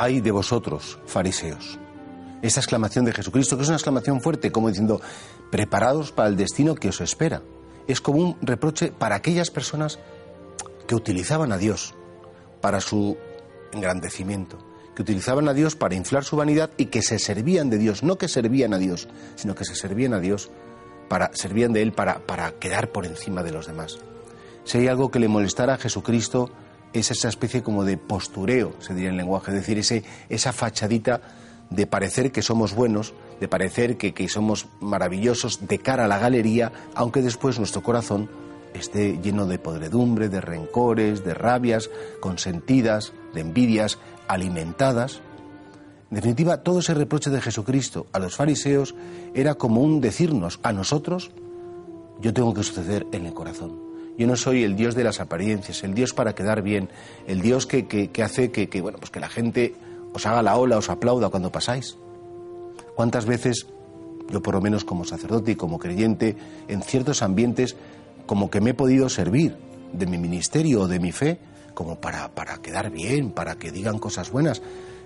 Ay de vosotros, fariseos. Esa exclamación de Jesucristo, que es una exclamación fuerte, como diciendo, preparados para el destino que os espera. Es como un reproche para aquellas personas que utilizaban a Dios para su engrandecimiento, que utilizaban a Dios para inflar su vanidad y que se servían de Dios, no que servían a Dios, sino que se servían a Dios para servían de él para, para quedar por encima de los demás. Si hay algo que le molestara a Jesucristo es esa especie como de postureo, se diría en lenguaje, es decir, ese, esa fachadita de parecer que somos buenos, de parecer que, que somos maravillosos de cara a la galería, aunque después nuestro corazón esté lleno de podredumbre, de rencores, de rabias consentidas, de envidias alimentadas. En definitiva, todo ese reproche de Jesucristo a los fariseos era como un decirnos a nosotros, yo tengo que suceder en el corazón. Yo no soy el Dios de las apariencias, el Dios para quedar bien, el Dios que, que, hace que, que, bueno, pues que la gente os haga la ola, os aplauda cuando pasáis. ¿Cuántas veces, yo por lo menos como sacerdote y como creyente, en ciertos ambientes, como que me he podido servir de mi ministerio o de mi fe, como para, para quedar bien, para que digan cosas buenas?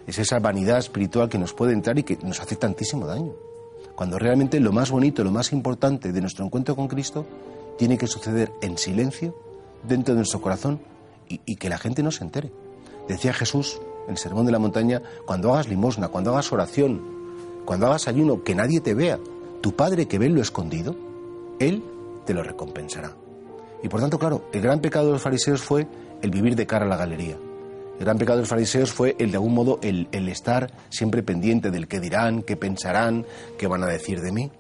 Es esa vanidad espiritual que nos puede entrar y que nos hace tantísimo daño. Cuando realmente lo más bonito, lo más importante de nuestro encuentro con Cristo tiene que suceder en silencio dentro de nuestro corazón y, que la gente no se entere. Decía Jesús en el Sermón de la Montaña, cuando hagas limosna, cuando hagas oración, cuando hagas ayuno, que nadie te vea, tu Padre que ve lo escondido, Él te lo recompensará. Y por tanto, claro, el gran pecado de los fariseos fue el vivir de cara a la galería. El gran pecado de los fariseos fue el de algún modo el, estar siempre pendiente del qué dirán, qué pensarán, qué van a decir de mí.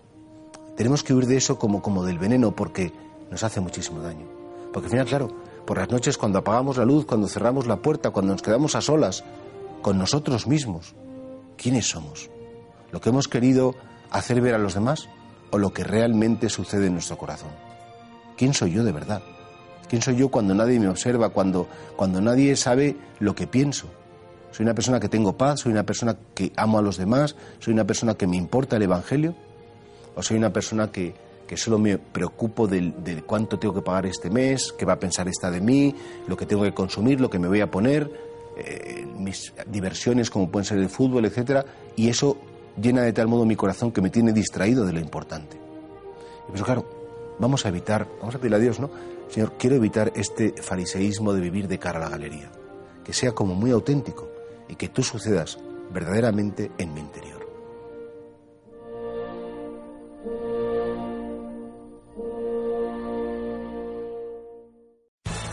Tenemos que huir de eso como, como del veneno porque nos hace muchísimo daño. Porque al final, claro, por las noches cuando apagamos la luz, cuando cerramos la puerta, cuando nos quedamos a solas con nosotros mismos, ¿quiénes somos? ¿Lo que hemos querido hacer ver a los demás o lo que realmente sucede en nuestro corazón? ¿Quién soy yo de verdad? ¿Quién soy yo cuando nadie me observa, cuando, cuando nadie sabe lo que pienso? ¿Soy una persona que tengo paz? ¿Soy una persona que amo a los demás? ¿Soy una persona que me importa el Evangelio? ¿O soy una persona que, que solo me preocupo del, cuánto tengo que pagar este mes, qué va a pensar esta de mí, lo que tengo que consumir, lo que me voy a poner, eh, mis diversiones como pueden ser el fútbol, etcétera, y eso llena de tal modo mi corazón que me tiene distraído de lo importante. Y pues claro, vamos a evitar, vamos a pedirle a Dios, ¿no? Señor, quiero evitar este fariseísmo de vivir de cara a la galería, que sea como muy auténtico y que tú sucedas verdaderamente en mi interior.